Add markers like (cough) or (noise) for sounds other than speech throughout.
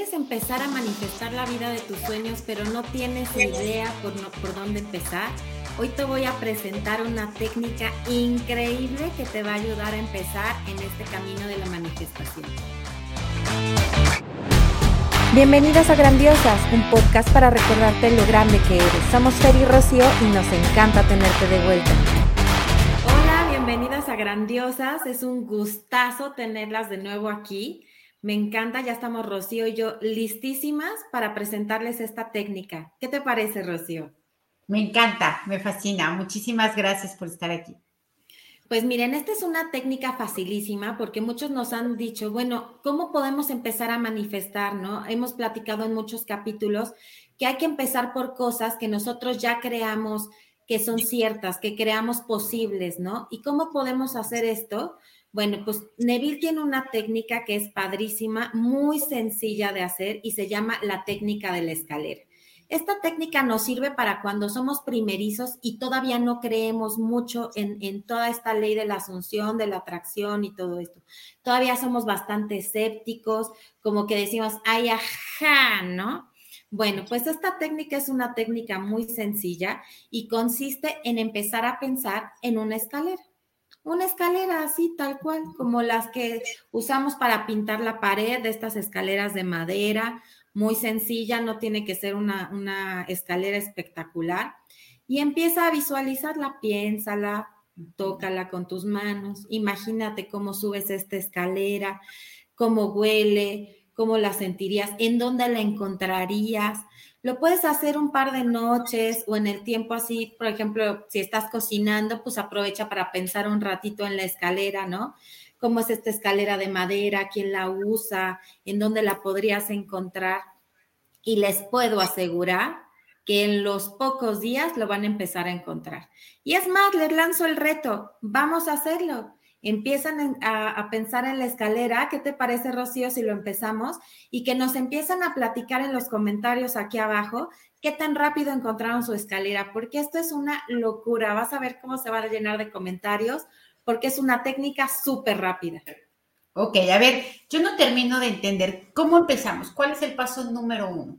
Quieres empezar a manifestar la vida de tus sueños, pero no tienes idea por, por dónde empezar. Hoy te voy a presentar una técnica increíble que te va a ayudar a empezar en este camino de la manifestación. Bienvenidas a Grandiosas, un podcast para recordarte lo grande que eres. Somos Fer y Rocío y nos encanta tenerte de vuelta. Hola, bienvenidas a Grandiosas. Es un gustazo tenerlas de nuevo aquí. Me encanta, ya estamos Rocío y yo listísimas para presentarles esta técnica. ¿Qué te parece, Rocío? Me encanta, me fascina. Muchísimas gracias por estar aquí. Pues miren, esta es una técnica facilísima porque muchos nos han dicho, bueno, ¿cómo podemos empezar a manifestar, no? Hemos platicado en muchos capítulos que hay que empezar por cosas que nosotros ya creamos que son ciertas, que creamos posibles, ¿no? ¿Y cómo podemos hacer esto? Bueno, pues Neville tiene una técnica que es padrísima, muy sencilla de hacer y se llama la técnica de la escalera. Esta técnica nos sirve para cuando somos primerizos y todavía no creemos mucho en, toda esta ley de la asunción, de la atracción y todo esto. Todavía somos bastante escépticos, como que decimos, ay, ajá, ¿no? Bueno, pues esta técnica es una técnica muy sencilla y consiste en empezar a pensar en una escalera una escalera así, tal cual, como las que usamos para pintar la pared, de estas escaleras de madera, muy sencilla, no tiene que ser una, una escalera espectacular. Y empieza a visualizarla, piénsala, tócala con tus manos, imagínate cómo subes esta escalera, cómo huele, cómo la sentirías, en dónde la encontrarías, lo puedes hacer un par de noches o en el tiempo así, por ejemplo, si estás cocinando, pues aprovecha para pensar un ratito en la escalera, ¿no? ¿Cómo es esta escalera de madera? ¿Quién la usa? ¿En dónde la podrías encontrar? Y les puedo asegurar que en los pocos días lo van a empezar a encontrar. Y es más, les lanzo el reto, vamos a hacerlo empiezan a, pensar en la escalera, ¿qué te parece, Rocío, si lo empezamos? Y que nos empiezan a platicar en los comentarios aquí abajo qué tan rápido encontraron su escalera, porque esto es una locura. Vas a ver cómo se va a llenar de comentarios, porque es una técnica súper rápida. Ok, a ver, yo no termino de entender. ¿Cómo empezamos? ¿Cuál es el paso número uno?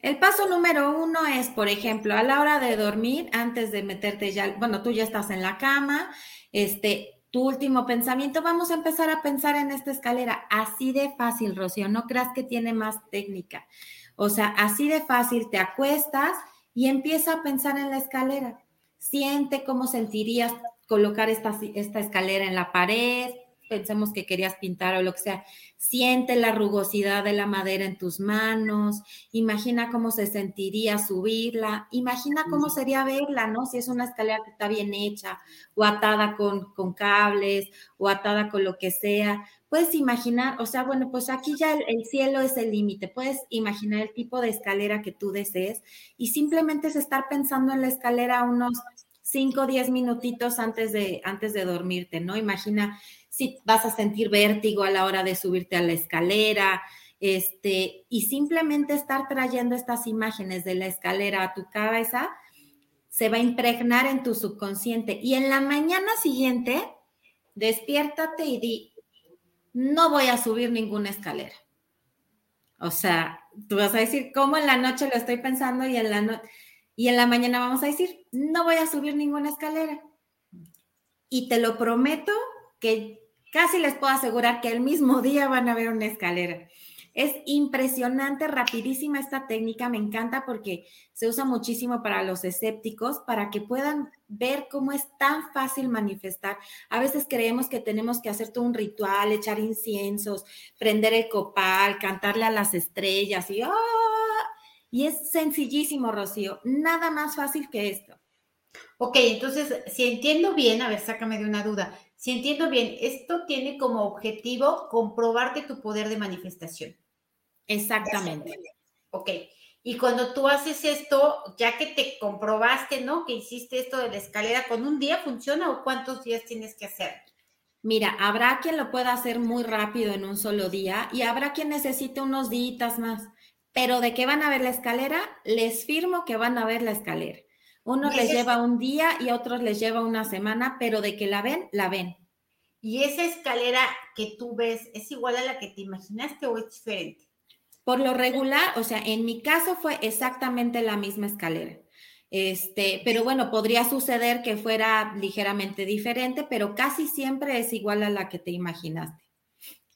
El paso número uno es, por ejemplo, a la hora de dormir, antes de meterte ya, bueno, tú ya estás en la cama, este, tu último pensamiento, vamos a empezar a pensar en esta escalera. Así de fácil, Rocío, no creas que tiene más técnica. O sea, así de fácil, te acuestas y empieza a pensar en la escalera. Siente cómo sentirías colocar esta, esta escalera en la pared, pensemos que querías pintar o lo que sea, siente la rugosidad de la madera en tus manos, imagina cómo se sentiría subirla, imagina cómo sería verla, ¿no? Si es una escalera que está bien hecha o atada con, con cables o atada con lo que sea. Puedes imaginar, o sea, bueno, pues aquí ya el, el cielo es el límite, puedes imaginar el tipo de escalera que tú desees y simplemente es estar pensando en la escalera unos 5 o 10 minutitos antes de, antes de dormirte, ¿no? Imagina si vas a sentir vértigo a la hora de subirte a la escalera, este, y simplemente estar trayendo estas imágenes de la escalera a tu cabeza, se va a impregnar en tu subconsciente. Y en la mañana siguiente, despiértate y di, no voy a subir ninguna escalera. O sea, tú vas a decir, ¿cómo en la noche lo estoy pensando y en la noche y en la mañana vamos a decir, no voy a subir ninguna escalera. Y te lo prometo que casi les puedo asegurar que el mismo (laughs) día van a ver una escalera. Es impresionante, rapidísima esta técnica, me encanta porque se usa muchísimo para los escépticos, para que puedan ver cómo es tan fácil manifestar. A veces creemos que tenemos que hacer todo un ritual, echar inciensos, prender el copal, cantarle a las estrellas y ¡ah! Y es sencillísimo, Rocío, nada más fácil que esto. Ok, entonces, si entiendo bien, a ver, sácame de una duda, si entiendo bien, esto tiene como objetivo comprobarte tu poder de manifestación. Exactamente. Ok, y cuando tú haces esto, ya que te comprobaste, ¿no? Que hiciste esto de la escalera, ¿con un día funciona o cuántos días tienes que hacer? Mira, habrá quien lo pueda hacer muy rápido en un solo día y habrá quien necesite unos días más. Pero de qué van a ver la escalera, les firmo que van a ver la escalera. Unos les lleva un día y a otros les lleva una semana, pero de que la ven, la ven. ¿Y esa escalera que tú ves es igual a la que te imaginaste o es diferente? Por lo regular, o sea, en mi caso fue exactamente la misma escalera. Este, pero bueno, podría suceder que fuera ligeramente diferente, pero casi siempre es igual a la que te imaginaste.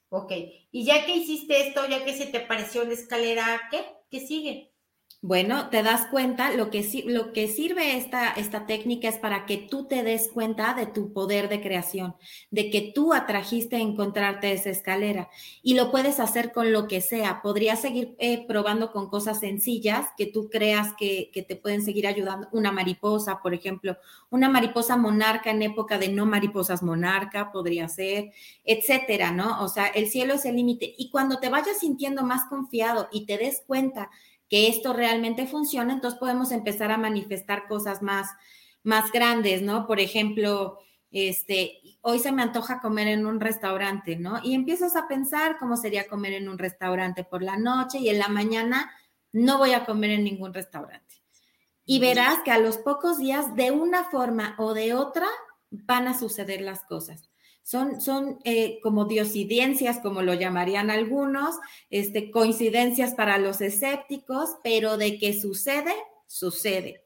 Ok, y ya que hiciste esto, ya que se te pareció la escalera, ¿qué? ¿Qué sigue? Bueno, te das cuenta, lo que, lo que sirve esta, esta técnica es para que tú te des cuenta de tu poder de creación, de que tú atrajiste a encontrarte esa escalera y lo puedes hacer con lo que sea. Podrías seguir eh, probando con cosas sencillas que tú creas que, que te pueden seguir ayudando. Una mariposa, por ejemplo, una mariposa monarca en época de no mariposas monarca podría ser, etcétera, ¿no? O sea, el cielo es el límite. Y cuando te vayas sintiendo más confiado y te des cuenta, que esto realmente funciona, entonces podemos empezar a manifestar cosas más, más grandes, ¿no? Por ejemplo, este, hoy se me antoja comer en un restaurante, ¿no? Y empiezas a pensar cómo sería comer en un restaurante por la noche y en la mañana no voy a comer en ningún restaurante. Y verás que a los pocos días, de una forma o de otra, van a suceder las cosas. Son, son eh, como diosidencias, como lo llamarían algunos, este, coincidencias para los escépticos, pero de que sucede, sucede.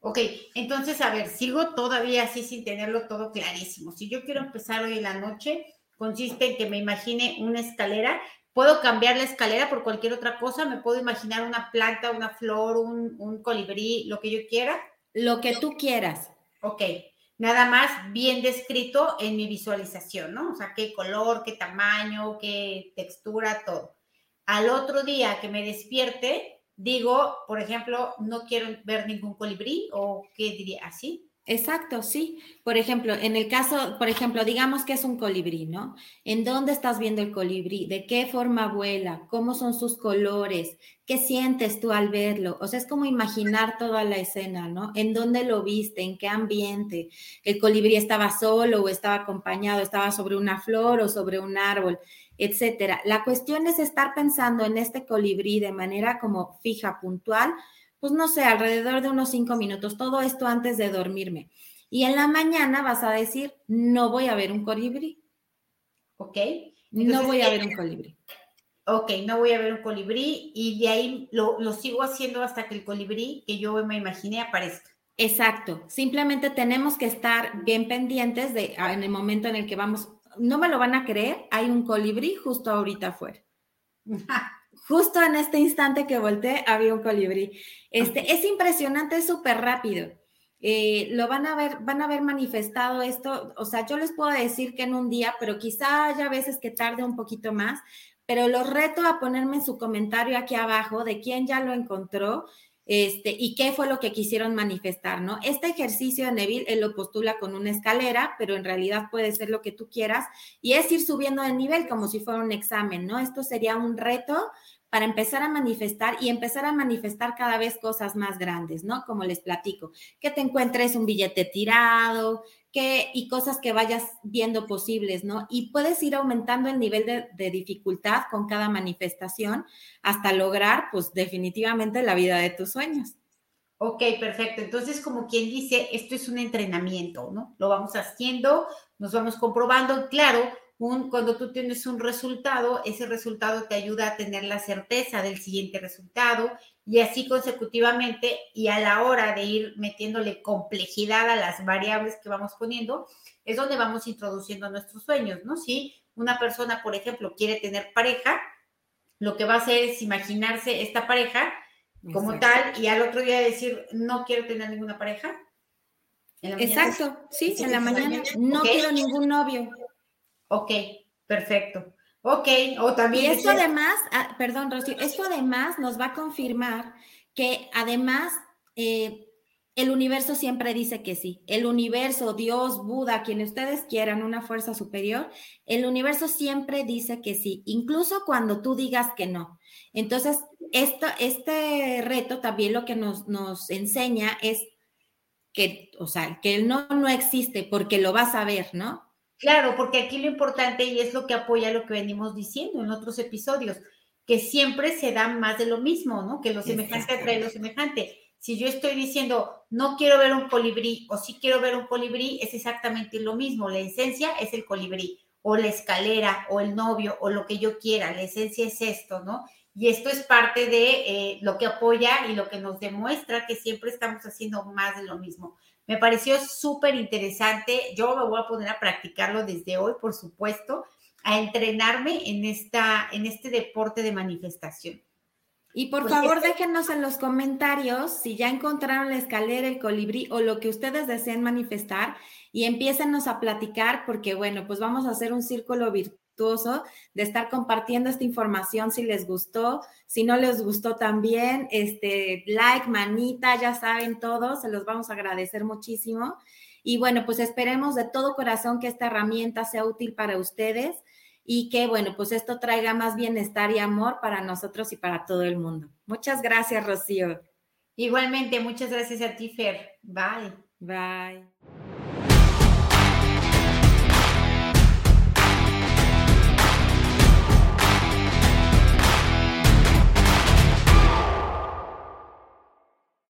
Ok, entonces, a ver, sigo todavía así sin tenerlo todo clarísimo. Si yo quiero empezar hoy en la noche, consiste en que me imagine una escalera. Puedo cambiar la escalera por cualquier otra cosa. Me puedo imaginar una planta, una flor, un, un colibrí, lo que yo quiera. Lo que tú quieras. Ok, nada más bien descrito en mi visualización, ¿no? O sea, qué color, qué tamaño, qué textura, todo. Al otro día que me despierte, digo, por ejemplo, no quiero ver ningún colibrí o qué diría así. Exacto, sí. Por ejemplo, en el caso, por ejemplo, digamos que es un colibrí, ¿no? ¿En dónde estás viendo el colibrí? ¿De qué forma vuela? ¿Cómo son sus colores? ¿Qué sientes tú al verlo? O sea, es como imaginar toda la escena, ¿no? ¿En dónde lo viste? ¿En qué ambiente? ¿El colibrí estaba solo o estaba acompañado? ¿Estaba sobre una flor o sobre un árbol? Etcétera. La cuestión es estar pensando en este colibrí de manera como fija, puntual, pues no sé, alrededor de unos cinco minutos, todo esto antes de dormirme. Y en la mañana vas a decir, no voy a ver un colibrí. ¿Ok? no voy a ver un colibrí. Ok, no voy a ver un colibrí y de ahí lo, lo sigo haciendo hasta que el colibrí que yo me imaginé aparezca. Exacto, simplemente tenemos que estar bien pendientes de ah, en el momento en el que vamos, no me lo van a creer, hay un colibrí justo ahorita afuera. (laughs) justo en este instante que volteé había un colibrí. Este, es impresionante, es súper rápido. Eh, lo van a ver, van a ver manifestado esto, o sea, yo les puedo decir que en un día, pero quizá haya veces que tarde un poquito más, pero los reto a ponerme en su comentario aquí abajo de quién ya lo encontró este, y qué fue lo que quisieron manifestar, ¿no? Este ejercicio de Neville, él lo postula con una escalera, pero en realidad puede ser lo que tú quieras y es ir subiendo de nivel como si fuera un examen, ¿no? Esto sería un reto para empezar a manifestar y empezar a manifestar cada vez cosas más grandes, ¿no? Como les platico, que te encuentres un billete tirado, que, y cosas que vayas viendo posibles, ¿no? Y puedes ir aumentando el nivel de, de, dificultad con cada manifestación hasta lograr, pues definitivamente, la vida de tus sueños. Ok, perfecto. Entonces, como quien dice, esto es un entrenamiento, ¿no? Lo vamos haciendo, nos vamos comprobando. Claro, cuando tú tienes un resultado, ese resultado te ayuda a tener la certeza del siguiente resultado y así consecutivamente y a la hora de ir metiéndole complejidad a las variables que vamos poniendo, es donde vamos introduciendo nuestros sueños, ¿no? Si una persona, por ejemplo, quiere tener pareja, lo que va a hacer es imaginarse esta pareja como tal y al otro día decir, no quiero tener ninguna pareja. Exacto, sí, en la mañana no quiero ningún novio. Ok, perfecto. Ok, o también... Y esto además, ah, perdón, Rocío, esto además nos va a confirmar que además eh, el universo siempre dice que sí. El universo, Dios, Buda, quien ustedes quieran, una fuerza superior, el universo siempre dice que sí, incluso cuando tú digas que no. Entonces, esto, este reto también lo que nos, nos enseña es que, o sea, que el no no existe porque lo vas a ver, ¿no? Claro, porque aquí lo importante y es lo que apoya lo que venimos diciendo en otros episodios, que siempre se da más de lo mismo, ¿no? Que lo semejante atrae lo semejante. Si yo estoy diciendo no quiero ver un colibrí o sí quiero ver un colibrí, es exactamente lo mismo. La esencia es el colibrí o la escalera o el novio o lo que yo quiera. La esencia es esto, ¿no? Y esto es parte de eh, lo que apoya y lo que nos demuestra que siempre estamos haciendo más de lo mismo. Me pareció súper interesante. Yo me voy a poner a practicarlo desde hoy, por supuesto, a entrenarme en, esta, en este deporte de manifestación. Y por pues favor, déjenos en los comentarios si ya encontraron la escalera, el colibrí o lo que ustedes deseen manifestar y empiécenos a platicar porque, bueno, pues vamos a hacer un círculo de estar compartiendo esta información si les gustó, si no les gustó también, este, like, manita, ya saben todos, se los vamos a agradecer muchísimo. Y bueno, pues esperemos de todo corazón que esta herramienta sea útil para ustedes y que, bueno, pues esto traiga más bienestar y amor para nosotros y para todo el mundo. Muchas gracias, Rocío. Igualmente, muchas gracias a ti, Fer. Bye. Bye.